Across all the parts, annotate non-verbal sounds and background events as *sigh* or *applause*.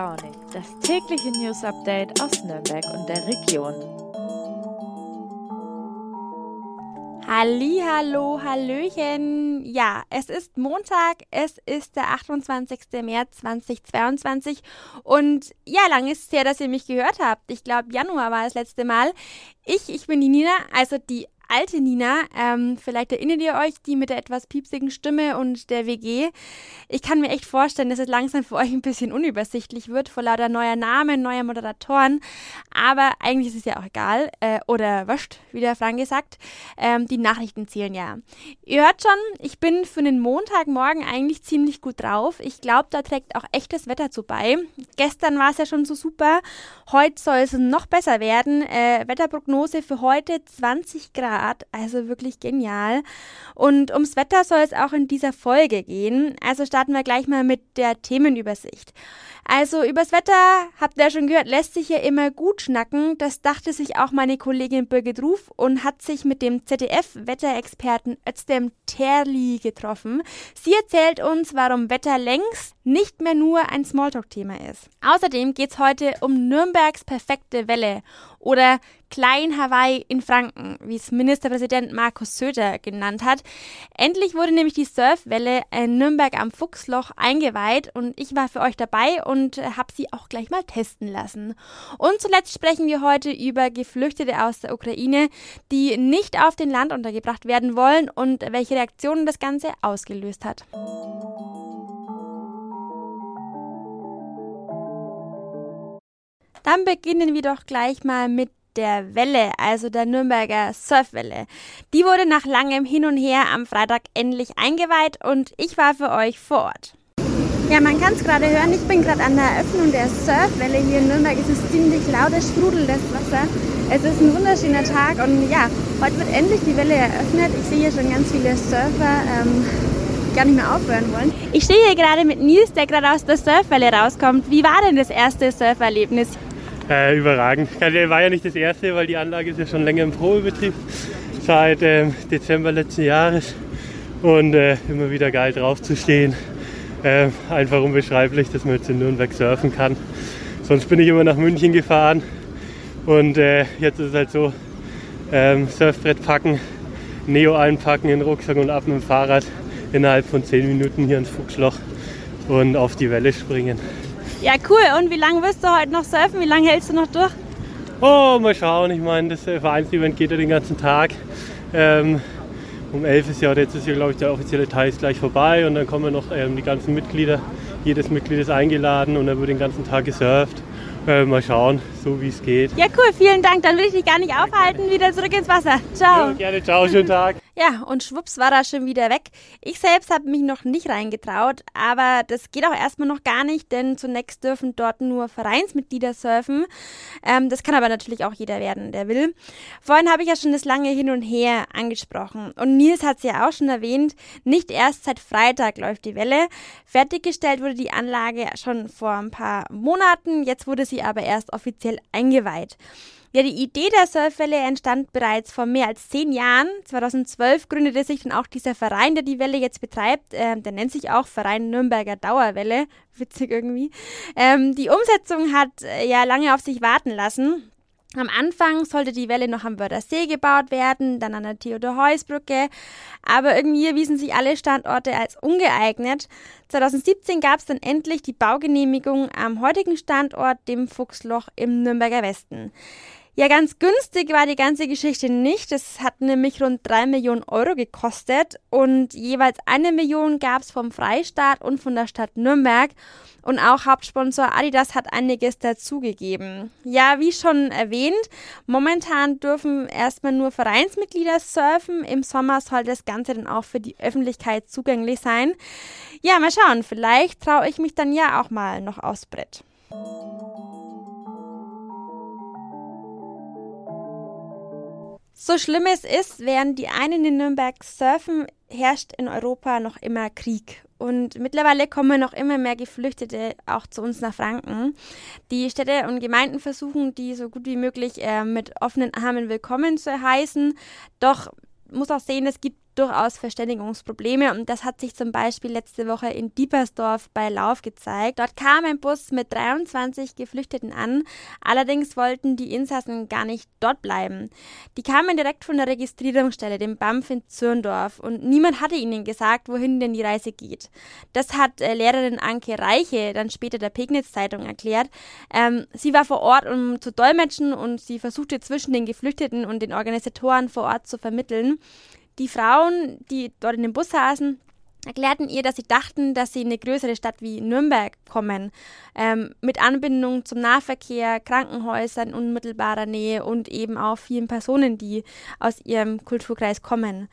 Launig, das tägliche News Update aus Nürnberg und der Region. Hallo, Hallöchen. Ja, es ist Montag, es ist der 28. März 2022 und ja, lange ist es her, dass ihr mich gehört habt. Ich glaube, Januar war das letzte Mal. Ich, ich bin die Nina, also die alte Nina. Ähm, vielleicht erinnert ihr euch, die mit der etwas piepsigen Stimme und der WG. Ich kann mir echt vorstellen, dass es langsam für euch ein bisschen unübersichtlich wird, vor lauter neuer Namen, neuer Moderatoren. Aber eigentlich ist es ja auch egal. Äh, oder wascht, wie der Frank gesagt. Ähm, die Nachrichten zählen ja. Ihr hört schon, ich bin für den Montagmorgen eigentlich ziemlich gut drauf. Ich glaube, da trägt auch echtes Wetter zu bei. Gestern war es ja schon so super. Heute soll es noch besser werden. Äh, Wetterprognose für heute 20 Grad. Grad, also wirklich genial. Und ums Wetter soll es auch in dieser Folge gehen. Also starten wir gleich mal mit der Themenübersicht. Also übers Wetter, habt ihr ja schon gehört, lässt sich ja immer gut schnacken. Das dachte sich auch meine Kollegin Birgit Ruf und hat sich mit dem ZDF-Wetterexperten Özdem Terli getroffen. Sie erzählt uns, warum Wetter längst nicht mehr nur ein Smalltalk-Thema ist. Außerdem geht es heute um Nürnbergs perfekte Welle oder Klein Hawaii in Franken, wie es Ministerpräsident Markus Söder genannt hat. Endlich wurde nämlich die Surfwelle in Nürnberg am Fuchsloch eingeweiht und ich war für euch dabei und habe sie auch gleich mal testen lassen. Und zuletzt sprechen wir heute über Geflüchtete aus der Ukraine, die nicht auf den Land untergebracht werden wollen und welche Reaktionen das Ganze ausgelöst hat. Dann beginnen wir doch gleich mal mit der Welle, also der Nürnberger Surfwelle. Die wurde nach langem Hin und Her am Freitag endlich eingeweiht und ich war für euch vor Ort. Ja, man kann es gerade hören, ich bin gerade an der Eröffnung der Surfwelle hier in Nürnberg. Es ist ziemlich laut, es sprudelt das Wasser. Es ist ein wunderschöner Tag und ja, heute wird endlich die Welle eröffnet. Ich sehe hier schon ganz viele Surfer. Ähm, gar nicht mehr aufhören wollen. Ich stehe hier gerade mit Nils, der gerade aus der Surfwelle rauskommt. Wie war denn das erste Surferlebnis? Äh, überragend. war ja nicht das erste, weil die Anlage ist ja schon länger im Probebetrieb, seit ähm, Dezember letzten Jahres. Und äh, immer wieder geil drauf zu stehen. Äh, einfach unbeschreiblich, dass man jetzt in Nürnberg surfen kann. Sonst bin ich immer nach München gefahren. Und äh, jetzt ist es halt so, ähm, Surfbrett packen, Neo einpacken in den Rucksack und ab mit dem Fahrrad innerhalb von 10 Minuten hier ins Fuchsloch und auf die Welle springen. Ja, cool. Und wie lange wirst du heute noch surfen? Wie lange hältst du noch durch? Oh, mal schauen. Ich meine, das Vereinsevent geht ja den ganzen Tag. Ähm, um 11 ist ja, jetzt ist ja, glaube ich, der offizielle Teil ist gleich vorbei und dann kommen noch ähm, die ganzen Mitglieder. Jedes Mitglied ist eingeladen und dann wird den ganzen Tag gesurft. Äh, mal schauen, so wie es geht. Ja, cool, vielen Dank. Dann will ich dich gar nicht aufhalten. Wieder zurück ins Wasser. Ciao. Ja, gerne, ciao, schönen Tag. Ja, und schwupps war er schon wieder weg. Ich selbst habe mich noch nicht reingetraut, aber das geht auch erstmal noch gar nicht, denn zunächst dürfen dort nur Vereinsmitglieder surfen. Ähm, das kann aber natürlich auch jeder werden, der will. Vorhin habe ich ja schon das lange Hin und Her angesprochen. Und Nils hat es ja auch schon erwähnt, nicht erst seit Freitag läuft die Welle. Fertiggestellt wurde die Anlage schon vor ein paar Monaten, jetzt wurde sie aber erst offiziell eingeweiht. Ja, die Idee der Surfwelle entstand bereits vor mehr als zehn Jahren. 2012 gründete sich dann auch dieser Verein, der die Welle jetzt betreibt. Ähm, der nennt sich auch Verein Nürnberger Dauerwelle. *laughs* Witzig irgendwie. Ähm, die Umsetzung hat äh, ja lange auf sich warten lassen. Am Anfang sollte die Welle noch am Wörthersee gebaut werden, dann an der Theodor-Heuss-Brücke, aber irgendwie erwiesen sich alle Standorte als ungeeignet. 2017 gab es dann endlich die Baugenehmigung am heutigen Standort, dem Fuchsloch im Nürnberger Westen. Ja, ganz günstig war die ganze Geschichte nicht. Es hat nämlich rund 3 Millionen Euro gekostet und jeweils eine Million gab es vom Freistaat und von der Stadt Nürnberg. Und auch Hauptsponsor Adidas hat einiges dazugegeben. Ja, wie schon erwähnt, momentan dürfen erstmal nur Vereinsmitglieder surfen. Im Sommer soll das Ganze dann auch für die Öffentlichkeit zugänglich sein. Ja, mal schauen, vielleicht traue ich mich dann ja auch mal noch aufs Brett. So schlimm es ist, während die einen in Nürnberg surfen, herrscht in Europa noch immer Krieg. Und mittlerweile kommen noch immer mehr Geflüchtete auch zu uns nach Franken. Die Städte und Gemeinden versuchen, die so gut wie möglich äh, mit offenen Armen willkommen zu heißen. Doch muss auch sehen, es gibt durchaus Verständigungsprobleme und das hat sich zum Beispiel letzte Woche in Diepersdorf bei Lauf gezeigt. Dort kam ein Bus mit 23 Geflüchteten an, allerdings wollten die Insassen gar nicht dort bleiben. Die kamen direkt von der Registrierungsstelle, dem BAMF in Zürndorf und niemand hatte ihnen gesagt, wohin denn die Reise geht. Das hat äh, Lehrerin Anke Reiche dann später der Pegnitz-Zeitung erklärt. Ähm, sie war vor Ort, um zu dolmetschen und sie versuchte zwischen den Geflüchteten und den Organisatoren vor Ort zu vermitteln. Die Frauen, die dort in dem Bus saßen, erklärten ihr, dass sie dachten, dass sie in eine größere Stadt wie Nürnberg kommen, ähm, mit Anbindung zum Nahverkehr, Krankenhäusern in unmittelbarer Nähe und eben auch vielen Personen, die aus ihrem Kulturkreis kommen.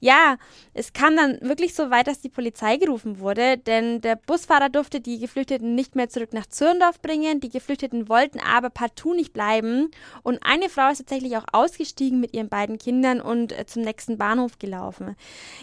Ja, es kam dann wirklich so weit, dass die Polizei gerufen wurde, denn der Busfahrer durfte die Geflüchteten nicht mehr zurück nach Zürndorf bringen, die Geflüchteten wollten aber partout nicht bleiben und eine Frau ist tatsächlich auch ausgestiegen mit ihren beiden Kindern und äh, zum nächsten Bahnhof gelaufen.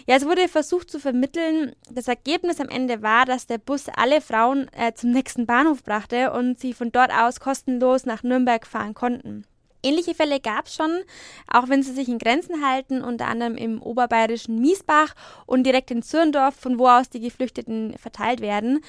Ja, es wurde versucht zu vermitteln, Regeln. Das Ergebnis am Ende war, dass der Bus alle Frauen äh, zum nächsten Bahnhof brachte und sie von dort aus kostenlos nach Nürnberg fahren konnten. Ähnliche Fälle gab es schon, auch wenn sie sich in Grenzen halten, unter anderem im oberbayerischen Miesbach und direkt in Zürndorf, von wo aus die Geflüchteten verteilt werden.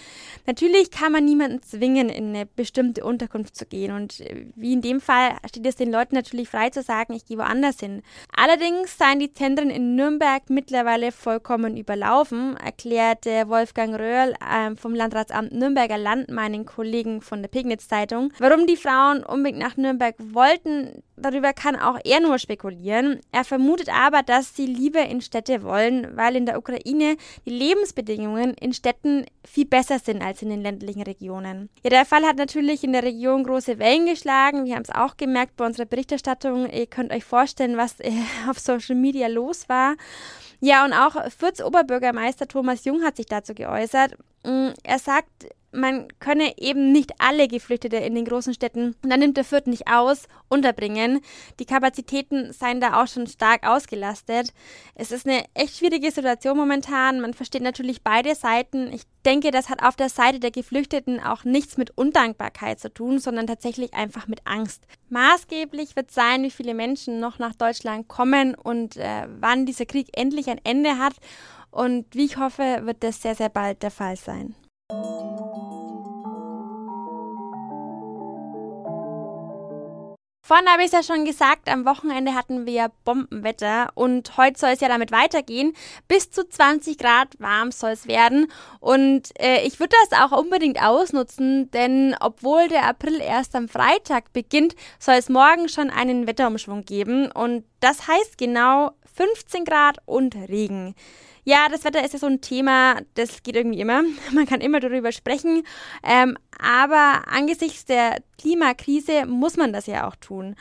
Natürlich kann man niemanden zwingen, in eine bestimmte Unterkunft zu gehen und äh, wie in dem Fall steht es den Leuten natürlich frei zu sagen, ich gehe woanders hin. Allerdings seien die Zentren in Nürnberg mittlerweile vollkommen überlaufen, erklärte Wolfgang Röhrl äh, vom Landratsamt Nürnberger Land meinen Kollegen von der Pignitz Zeitung. Warum die Frauen unbedingt nach Nürnberg wollten, darüber kann auch er nur spekulieren. Er vermutet aber, dass sie lieber in Städte wollen, weil in der Ukraine die Lebensbedingungen in Städten viel besser sind als in den ländlichen Regionen. Ja, der Fall hat natürlich in der Region große Wellen geschlagen. Wir haben es auch gemerkt bei unserer Berichterstattung. Ihr könnt euch vorstellen, was äh, *laughs* auf Social Media los war. Ja, und auch Fürths Oberbürgermeister Thomas Jung hat sich dazu geäußert. Mm, er sagt, man könne eben nicht alle Geflüchtete in den großen Städten, und dann nimmt der Fürth nicht aus, unterbringen. Die Kapazitäten seien da auch schon stark ausgelastet. Es ist eine echt schwierige Situation momentan. Man versteht natürlich beide Seiten. Ich denke, das hat auf der Seite der Geflüchteten auch nichts mit Undankbarkeit zu tun, sondern tatsächlich einfach mit Angst. Maßgeblich wird sein, wie viele Menschen noch nach Deutschland kommen und äh, wann dieser Krieg endlich ein Ende hat. Und wie ich hoffe, wird das sehr, sehr bald der Fall sein. Vorhin habe ich es ja schon gesagt, am Wochenende hatten wir Bombenwetter und heute soll es ja damit weitergehen. Bis zu 20 Grad warm soll es werden und äh, ich würde das auch unbedingt ausnutzen, denn obwohl der April erst am Freitag beginnt, soll es morgen schon einen Wetterumschwung geben und das heißt genau 15 Grad und Regen. Ja, das Wetter ist ja so ein Thema, das geht irgendwie immer. *laughs* Man kann immer darüber sprechen. Ähm, aber angesichts der Klimakrise muss man das ja auch tun.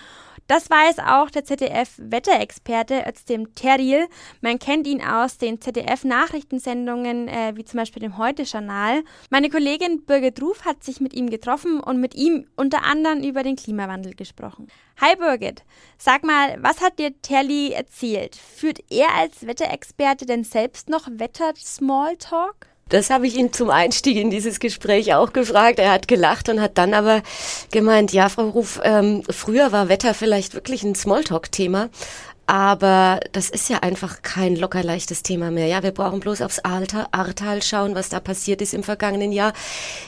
Das weiß auch der ZDF-Wetterexperte Özdem Teril. Man kennt ihn aus den ZDF-Nachrichtensendungen, äh, wie zum Beispiel dem Heute-Journal. Meine Kollegin Birgit Ruf hat sich mit ihm getroffen und mit ihm unter anderem über den Klimawandel gesprochen. Hi Birgit, sag mal, was hat dir Terli erzählt? Führt er als Wetterexperte denn selbst noch Wetter-Smalltalk? Das habe ich ihn zum Einstieg in dieses Gespräch auch gefragt. Er hat gelacht und hat dann aber gemeint, ja, Frau Ruf, ähm, früher war Wetter vielleicht wirklich ein Smalltalk-Thema, aber das ist ja einfach kein locker leichtes Thema mehr. Ja, wir brauchen bloß aufs Ahrtal schauen, was da passiert ist im vergangenen Jahr.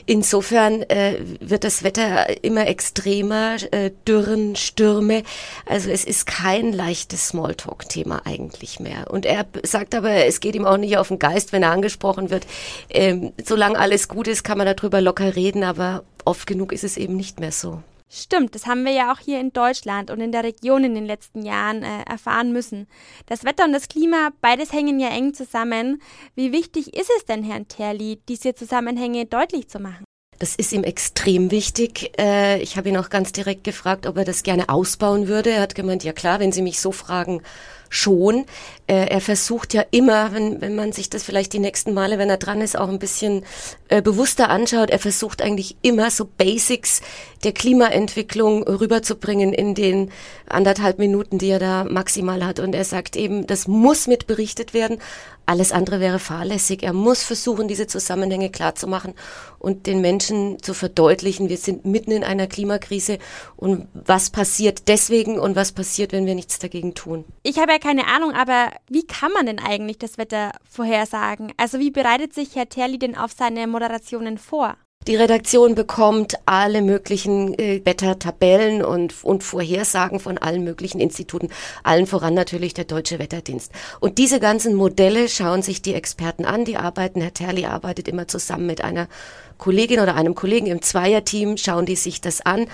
Insofern äh, wird das Wetter immer extremer, äh, Dürren, Stürme. Also es ist kein leichtes Smalltalk-Thema eigentlich mehr. Und er sagt aber, es geht ihm auch nicht auf den Geist, wenn er angesprochen wird. Ähm, solange alles gut ist, kann man darüber locker reden, aber oft genug ist es eben nicht mehr so. Stimmt, das haben wir ja auch hier in Deutschland und in der Region in den letzten Jahren äh, erfahren müssen. Das Wetter und das Klima, beides hängen ja eng zusammen. Wie wichtig ist es denn, Herrn Terli, diese Zusammenhänge deutlich zu machen? Das ist ihm extrem wichtig. Äh, ich habe ihn auch ganz direkt gefragt, ob er das gerne ausbauen würde. Er hat gemeint, ja klar, wenn Sie mich so fragen, schon. Äh, er versucht ja immer, wenn, wenn man sich das vielleicht die nächsten Male, wenn er dran ist, auch ein bisschen äh, bewusster anschaut, er versucht eigentlich immer so Basics der Klimaentwicklung rüberzubringen in den anderthalb Minuten, die er da maximal hat. Und er sagt eben, das muss mit berichtet werden. Alles andere wäre fahrlässig. Er muss versuchen, diese Zusammenhänge klarzumachen und den Menschen zu verdeutlichen, wir sind mitten in einer Klimakrise und was passiert deswegen und was passiert, wenn wir nichts dagegen tun. Ich habe ja keine Ahnung, aber wie kann man denn eigentlich das Wetter vorhersagen? Also wie bereitet sich Herr Terli denn auf seine Moderationen vor? Die Redaktion bekommt alle möglichen äh, Wettertabellen und, und Vorhersagen von allen möglichen Instituten, allen voran natürlich der Deutsche Wetterdienst. Und diese ganzen Modelle schauen sich die Experten an, die arbeiten, Herr Terli arbeitet immer zusammen mit einer Kollegin oder einem Kollegen im Zweierteam, schauen die sich das an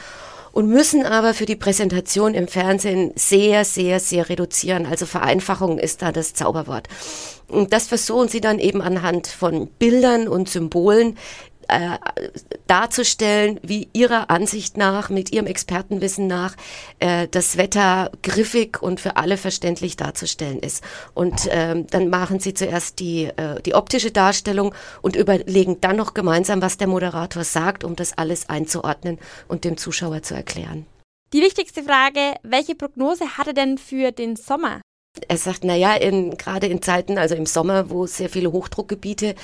und müssen aber für die Präsentation im Fernsehen sehr, sehr, sehr reduzieren. Also Vereinfachung ist da das Zauberwort. Und das versuchen sie dann eben anhand von Bildern und Symbolen äh, darzustellen, wie ihrer Ansicht nach, mit ihrem Expertenwissen nach, äh, das Wetter griffig und für alle verständlich darzustellen ist. Und ähm, dann machen sie zuerst die, äh, die optische Darstellung und überlegen dann noch gemeinsam, was der Moderator sagt, um das alles einzuordnen und dem Zuschauer zu erklären. Die wichtigste Frage, welche Prognose hat er denn für den Sommer? Er sagt, na ja, in, gerade in Zeiten, also im Sommer, wo es sehr viele Hochdruckgebiete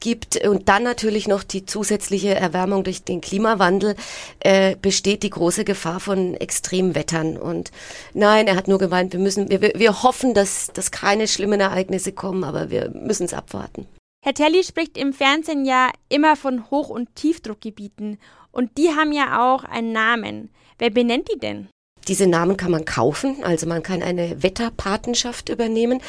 gibt und dann natürlich noch die zusätzliche Erwärmung durch den Klimawandel, äh, besteht die große Gefahr von Extremwettern. Und nein, er hat nur gemeint, wir müssen, wir, wir hoffen, dass, dass keine schlimmen Ereignisse kommen, aber wir müssen es abwarten. Herr Telly spricht im Fernsehen ja immer von Hoch- und Tiefdruckgebieten und die haben ja auch einen Namen. Wer benennt die denn? Diese Namen kann man kaufen, also man kann eine Wetterpatenschaft übernehmen.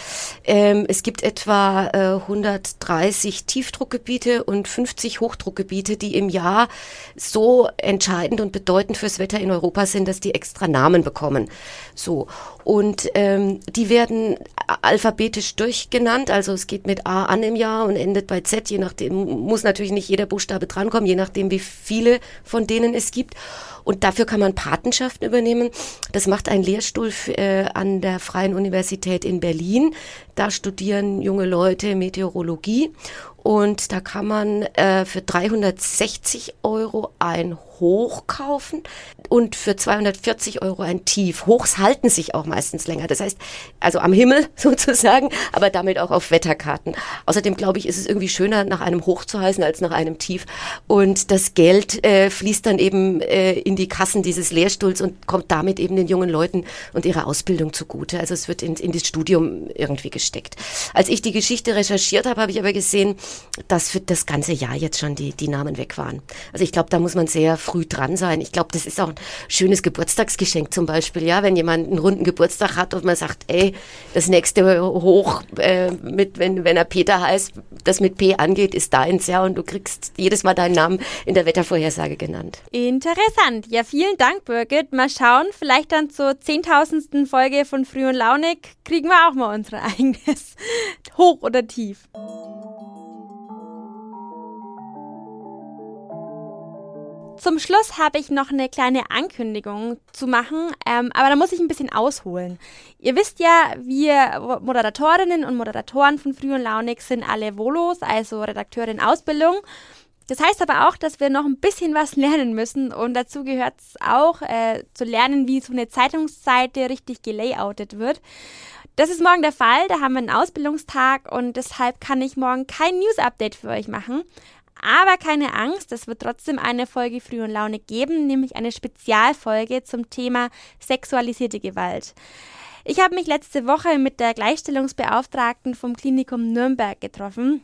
Ähm, es gibt etwa äh, 130 Tiefdruckgebiete und 50 Hochdruckgebiete, die im Jahr so entscheidend und bedeutend fürs Wetter in Europa sind, dass die extra Namen bekommen. So und ähm, die werden alphabetisch durchgenannt, also es geht mit A an im Jahr und endet bei Z, je nachdem muss natürlich nicht jeder Buchstabe drankommen, je nachdem wie viele von denen es gibt. Und dafür kann man Patenschaften übernehmen. Das macht ein Lehrstuhl äh, an der Freien Universität in Berlin. Da studieren junge Leute Meteorologie und da kann man äh, für 360 Euro ein Hoch kaufen und für 240 Euro ein Tief. Hochs halten sich auch meistens länger. Das heißt, also am Himmel *laughs* sozusagen, aber damit auch auf Wetterkarten. Außerdem glaube ich, ist es irgendwie schöner, nach einem Hoch zu heißen als nach einem Tief. Und das Geld äh, fließt dann eben äh, in die Kassen dieses Lehrstuhls und kommt damit eben den jungen Leuten und ihrer Ausbildung zugute. Also es wird in, in das Studium irgendwie gesteckt. Als ich die Geschichte recherchiert habe, habe ich aber gesehen, dass für das ganze Jahr jetzt schon die, die Namen weg waren. Also ich glaube, da muss man sehr früh dran sein. Ich glaube, das ist auch ein schönes Geburtstagsgeschenk zum Beispiel, ja, wenn jemand einen runden Geburtstag hat und man sagt, ey, das nächste Hoch äh, mit, wenn, wenn er Peter heißt, das mit P angeht, ist deins, ja, und du kriegst jedes Mal deinen Namen in der Wettervorhersage genannt. Interessant. Ja, vielen Dank, Birgit. Mal schauen, vielleicht dann zur zehntausendsten Folge von Früh und Launig kriegen wir auch mal unser *laughs* eigenes Hoch oder Tief. Zum Schluss habe ich noch eine kleine Ankündigung zu machen, ähm, aber da muss ich ein bisschen ausholen. Ihr wisst ja, wir Moderatorinnen und Moderatoren von Früh und Launig sind alle Volos, also Redakteure Ausbildung. Das heißt aber auch, dass wir noch ein bisschen was lernen müssen und dazu gehört es auch äh, zu lernen, wie so eine Zeitungsseite richtig gelayoutet wird. Das ist morgen der Fall, da haben wir einen Ausbildungstag und deshalb kann ich morgen kein News-Update für euch machen. Aber keine Angst, es wird trotzdem eine Folge Früh und Laune geben, nämlich eine Spezialfolge zum Thema sexualisierte Gewalt. Ich habe mich letzte Woche mit der Gleichstellungsbeauftragten vom Klinikum Nürnberg getroffen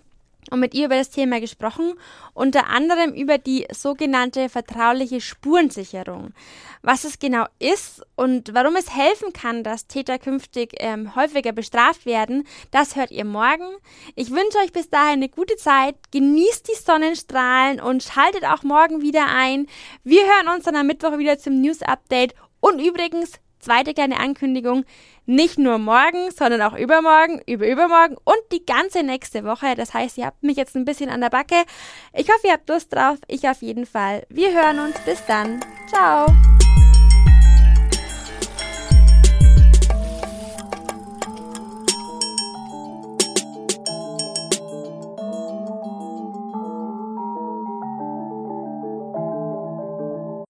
und mit ihr über das Thema gesprochen, unter anderem über die sogenannte vertrauliche Spurensicherung. Was es genau ist und warum es helfen kann, dass Täter künftig ähm, häufiger bestraft werden, das hört ihr morgen. Ich wünsche euch bis dahin eine gute Zeit, genießt die Sonnenstrahlen und schaltet auch morgen wieder ein. Wir hören uns dann am Mittwoch wieder zum News Update und übrigens zweite kleine Ankündigung. Nicht nur morgen, sondern auch übermorgen, überübermorgen und die ganze nächste Woche. Das heißt, ihr habt mich jetzt ein bisschen an der Backe. Ich hoffe, ihr habt Lust drauf. Ich auf jeden Fall. Wir hören uns. Bis dann. Ciao.